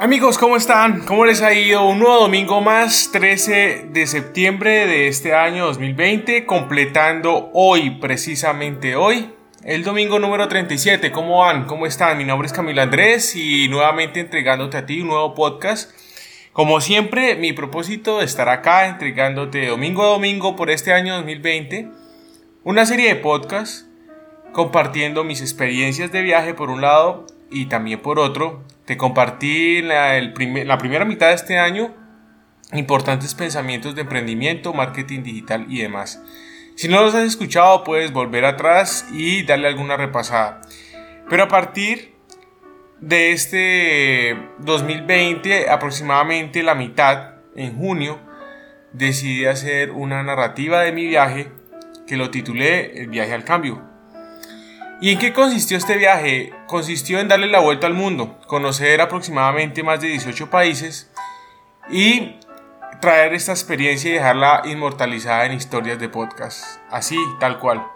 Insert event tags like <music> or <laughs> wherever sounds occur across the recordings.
Amigos, ¿cómo están? ¿Cómo les ha ido? Un nuevo domingo más, 13 de septiembre de este año 2020, completando hoy, precisamente hoy, el domingo número 37. ¿Cómo van? ¿Cómo están? Mi nombre es Camilo Andrés y nuevamente entregándote a ti un nuevo podcast. Como siempre, mi propósito es estar acá entregándote domingo a domingo por este año 2020 una serie de podcasts compartiendo mis experiencias de viaje por un lado y también por otro te compartí la, la primera mitad de este año importantes pensamientos de emprendimiento, marketing digital y demás. Si no los has escuchado, puedes volver atrás y darle alguna repasada. Pero a partir de este 2020, aproximadamente la mitad, en junio, decidí hacer una narrativa de mi viaje que lo titulé El viaje al cambio. ¿Y en qué consistió este viaje? Consistió en darle la vuelta al mundo, conocer aproximadamente más de 18 países y traer esta experiencia y dejarla inmortalizada en historias de podcast. Así, tal cual.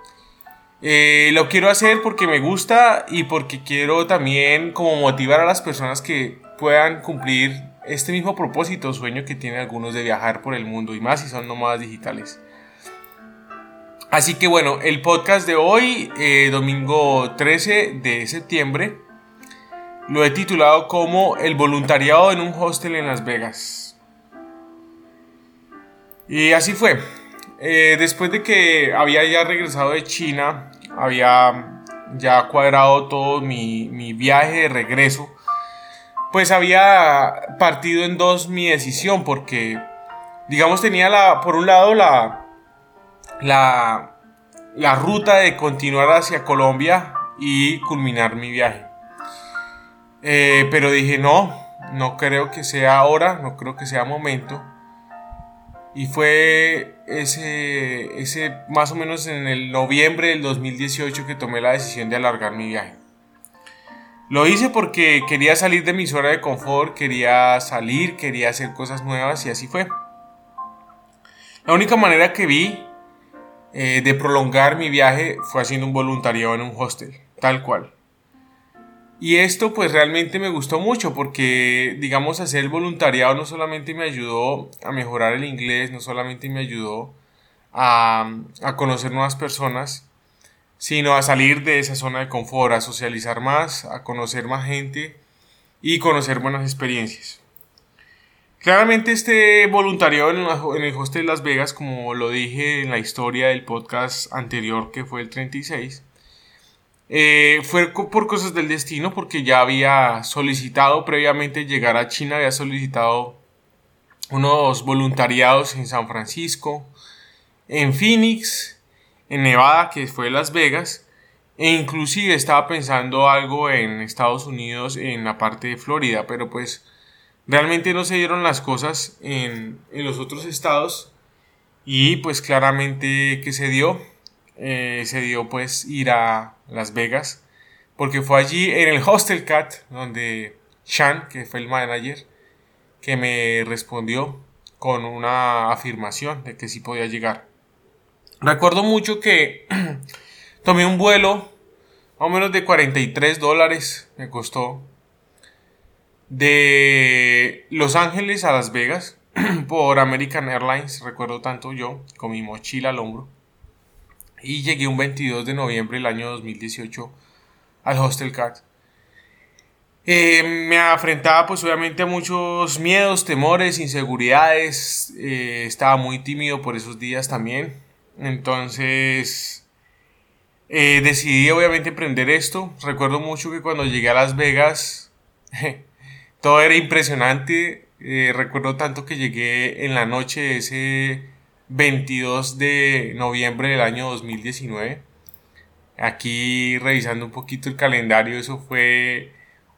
Eh, lo quiero hacer porque me gusta y porque quiero también como motivar a las personas que puedan cumplir este mismo propósito, sueño que tienen algunos de viajar por el mundo y más si son nómadas digitales. Así que bueno, el podcast de hoy, eh, domingo 13 de septiembre, lo he titulado como El voluntariado en un hostel en Las Vegas. Y así fue. Eh, después de que había ya regresado de China, había ya cuadrado todo mi, mi viaje de regreso, pues había partido en dos mi decisión porque, digamos, tenía la, por un lado la la, la ruta de continuar hacia Colombia y culminar mi viaje. Eh, pero dije, no, no creo que sea ahora, no creo que sea momento. Y fue ese, ese más o menos en el noviembre del 2018 que tomé la decisión de alargar mi viaje. Lo hice porque quería salir de mi zona de confort, quería salir, quería hacer cosas nuevas y así fue. La única manera que vi eh, de prolongar mi viaje fue haciendo un voluntariado en un hostel, tal cual. Y esto pues realmente me gustó mucho porque digamos hacer el voluntariado no solamente me ayudó a mejorar el inglés, no solamente me ayudó a, a conocer nuevas personas, sino a salir de esa zona de confort, a socializar más, a conocer más gente y conocer buenas experiencias. Claramente este voluntariado en el hostel Las Vegas, como lo dije en la historia del podcast anterior que fue el 36, eh, fue por cosas del destino porque ya había solicitado previamente llegar a China, había solicitado unos voluntariados en San Francisco, en Phoenix, en Nevada, que fue Las Vegas, e inclusive estaba pensando algo en Estados Unidos, en la parte de Florida, pero pues Realmente no se dieron las cosas en, los otros estados y pues claramente que se dio, eh, se dio pues ir a Las Vegas porque fue allí en el Hostel Cat donde Sean, que fue el manager, que me respondió con una afirmación de que sí podía llegar. Recuerdo mucho que <clears throat> tomé un vuelo, o menos de 43 dólares me costó de Los Ángeles a Las Vegas <clears throat> por American Airlines, recuerdo tanto yo, con mi mochila al hombro. Y llegué un 22 de noviembre del año 2018 al Hostel Cat. Eh, me enfrentaba pues obviamente a muchos miedos, temores, inseguridades. Eh, estaba muy tímido por esos días también. Entonces eh, decidí obviamente emprender esto. Recuerdo mucho que cuando llegué a Las Vegas <laughs> todo era impresionante. Eh, recuerdo tanto que llegué en la noche de ese 22 de noviembre del año 2019. Aquí revisando un poquito el calendario, eso fue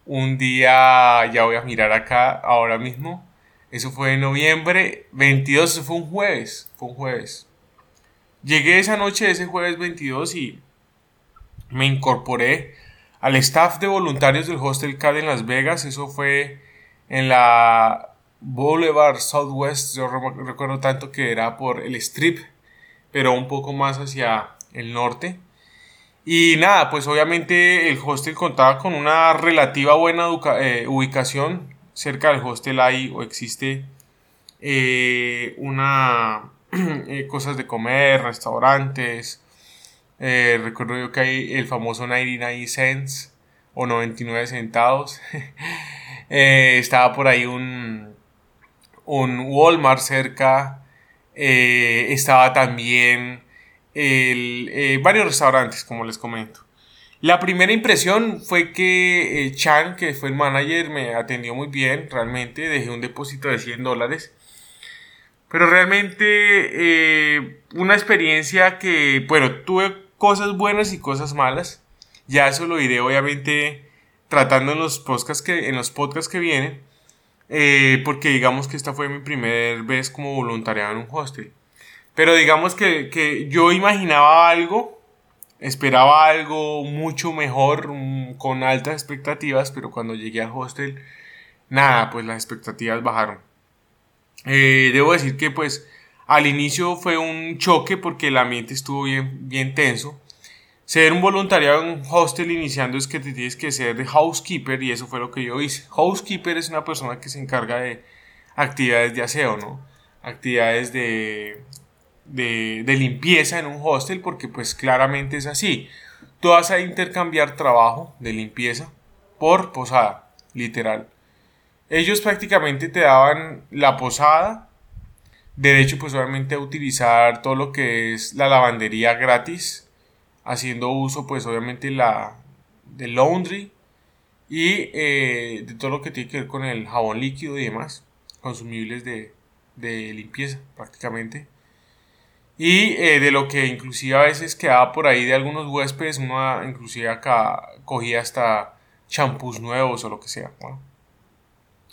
un día, ya voy a mirar acá ahora mismo. Eso fue en noviembre 22, eso fue un jueves, fue un jueves. Llegué esa noche ese jueves 22 y me incorporé al staff de voluntarios del Hostel CAD en Las Vegas. Eso fue en la Boulevard Southwest. Yo recuerdo tanto que era por el Strip, pero un poco más hacia el norte. Y nada, pues obviamente el hostel contaba con una relativa buena eh, ubicación. cerca del hostel hay o existe eh, una <clears throat> eh, cosas de comer, restaurantes. Eh, recuerdo yo que hay el famoso 99 cents o 99 centavos. <laughs> estaba por ahí un, un Walmart cerca. estaba también varios restaurantes, como les comento. La primera impresión fue que Chan, que fue el manager, me atendió muy bien, realmente dejé un depósito de 100 dólares pero realmente eh, una experiencia que, bueno, tuve cosas buenas y cosas malas. Ya eso lo diré obviamente tratando en los podcasts que, en los podcasts que vienen. Eh, porque digamos que esta fue mi primera vez como voluntariado en un hostel. Pero digamos que, que yo imaginaba algo, esperaba algo mucho mejor, mm, con altas expectativas, pero cuando llegué al hostel, nada, pues las expectativas bajaron. Eh, debo decir que pues al inicio fue un choque porque el ambiente estuvo bien, bien tenso. Ser un voluntariado en un hostel iniciando es que te tienes que ser de housekeeper y eso fue lo que yo hice. Housekeeper es una persona que se encarga de actividades de aseo, ¿no? Actividades de, de, de limpieza en un hostel porque pues claramente es así. Tú vas a intercambiar trabajo de limpieza por posada, literal. Ellos prácticamente te daban la posada, derecho pues obviamente a utilizar todo lo que es la lavandería gratis, haciendo uso pues obviamente la del laundry y eh, de todo lo que tiene que ver con el jabón líquido y demás, consumibles de, limpieza prácticamente. Y eh, de lo que inclusive a veces quedaba por ahí de algunos huéspedes, uno inclusive acá cogía hasta champús nuevos o lo que sea.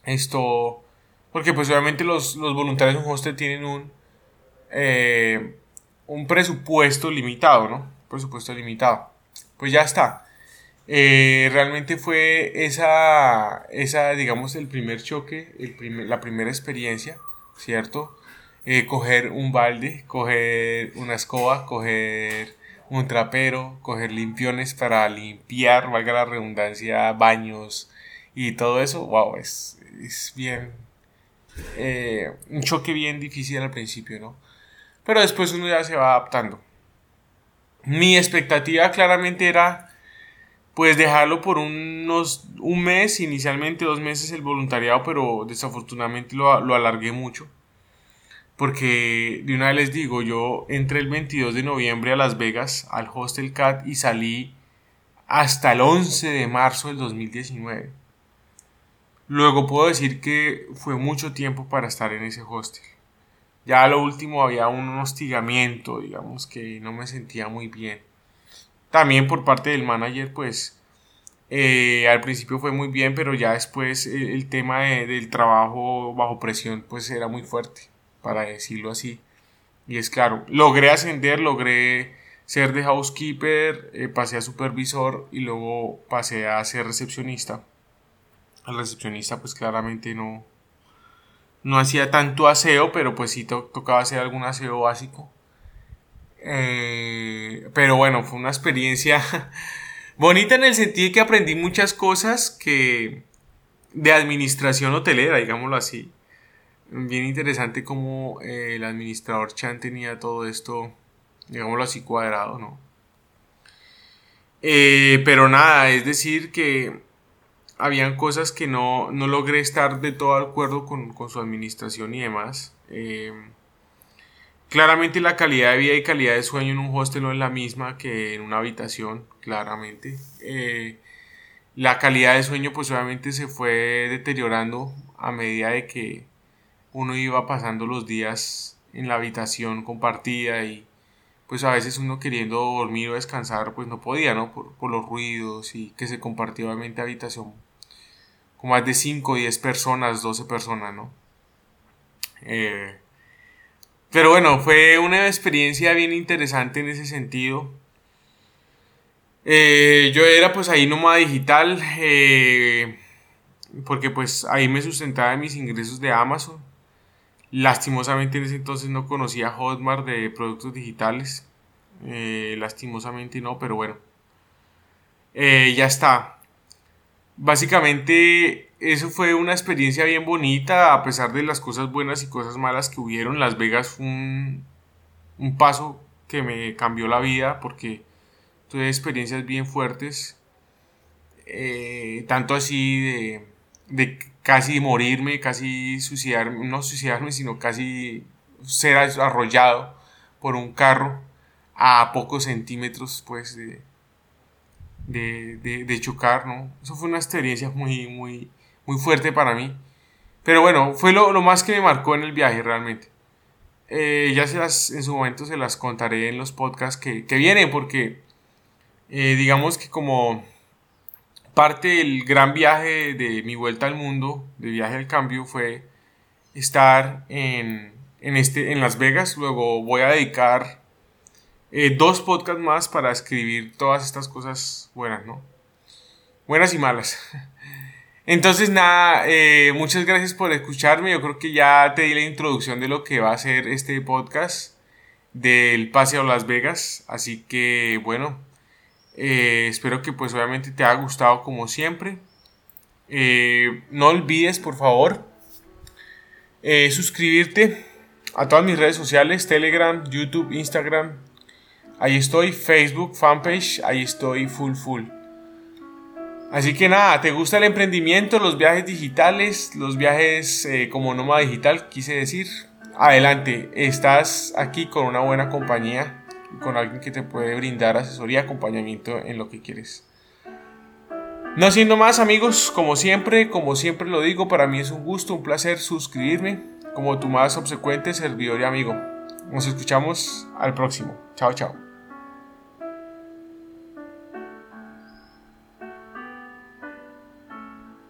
Esto, porque pues obviamente los, voluntarios en hostel tienen un, eh, un presupuesto limitado, ¿no? Presupuesto limitado. Pues ya está. Eh, realmente fue esa, esa, digamos, el primer choque, el la primera experiencia, ¿cierto? Eh, coger un balde, coger una escoba, coger un trapero, coger limpiones para limpiar, valga la redundancia, baños y todo eso, wow, es, es bien. Eh, un choque bien difícil al principio, ¿no? Pero después uno ya se va adaptando. Mi expectativa claramente era pues dejarlo por unos un mes, inicialmente dos meses el voluntariado, pero desafortunadamente lo, lo alargué mucho. Porque de una vez les digo, yo entré el 22 de noviembre a Las Vegas al Hostel Cat y salí hasta el 11 de marzo del 2019. Luego puedo decir que fue mucho tiempo para estar en ese hostel. Ya a lo último había un hostigamiento, digamos que no me sentía muy bien. También por parte del manager, pues eh, al principio fue muy bien, pero ya después el, tema del trabajo bajo presión, pues era muy fuerte, para decirlo así. Y es claro, logré ascender, logré ser de housekeeper, eh, pasé a supervisor y luego pasé a ser recepcionista al recepcionista pues claramente no, no hacía tanto aseo, pero pues sí tocaba hacer algún aseo básico. Eh, pero bueno, fue una experiencia <laughs> bonita en el sentido de que aprendí muchas cosas que de administración hotelera, digámoslo así. Bien interesante como eh, el administrador Chan tenía todo esto, digámoslo así, cuadrado, ¿no? Eh, pero nada, es decir que habían cosas que no, logré estar de todo acuerdo con, su administración y demás. Eh, claramente la calidad de vida y calidad de sueño en un hostel no es la misma que en una habitación, claramente. Eh, la calidad de sueño pues obviamente se fue deteriorando a medida de que uno iba pasando los días en la habitación compartida y pues a veces uno queriendo dormir o descansar pues no podía, ¿no? Por, por los ruidos y que se compartía obviamente habitación como más de 5 o 10 personas, 12 personas, ¿no? Eh, pero bueno, fue una experiencia bien interesante en ese sentido. Eh, yo era pues ahí nómada digital, eh, porque pues ahí me sustentaba mis ingresos de Amazon. Lastimosamente en ese entonces no conocía Hotmart de productos digitales. lastimosamente no, pero bueno. ya está. Básicamente eso fue una experiencia bien bonita, a pesar de las cosas buenas y cosas malas que hubieron. Las Vegas fue un, un paso que me cambió la vida porque tuve experiencias bien fuertes, eh, tanto así de, de, casi morirme, casi suicidarme, no suicidarme, sino casi ser arrollado por un carro a pocos centímetros pues de, de, de, chocar, ¿no? Eso fue una experiencia muy, muy, muy fuerte para mí. Pero bueno, fue lo, lo más que me marcó en el viaje realmente. Eh, ya se las, en su momento se las contaré en los podcasts que, que vienen, porque eh, digamos que como parte del gran viaje de mi vuelta al mundo, de viaje al cambio, fue estar en, en, este, en Las Vegas. Luego voy a dedicar eh, dos podcasts más para escribir todas estas cosas buenas, ¿no? Buenas y malas. <laughs> Entonces, nada, eh, muchas gracias por escucharme. Yo creo que ya te di la introducción de lo que va a ser este podcast del Paseo Las Vegas. Así que, bueno, eh, espero que pues obviamente te haya gustado como siempre. no olvides, por favor, suscribirte a todas mis redes sociales, Telegram, YouTube, Instagram, Ahí estoy, Facebook, fanpage, ahí estoy full full. Así que nada, ¿te gusta el emprendimiento, los viajes digitales, los viajes eh, como nómada digital, quise decir? Adelante, estás aquí con una buena compañía, con alguien que te puede brindar asesoría acompañamiento en lo que quieres. No siendo más amigos, como siempre, como siempre lo digo, para mí es un gusto, un placer suscribirme como tu más obsecuente servidor y amigo. Nos escuchamos al próximo. Chao, chao.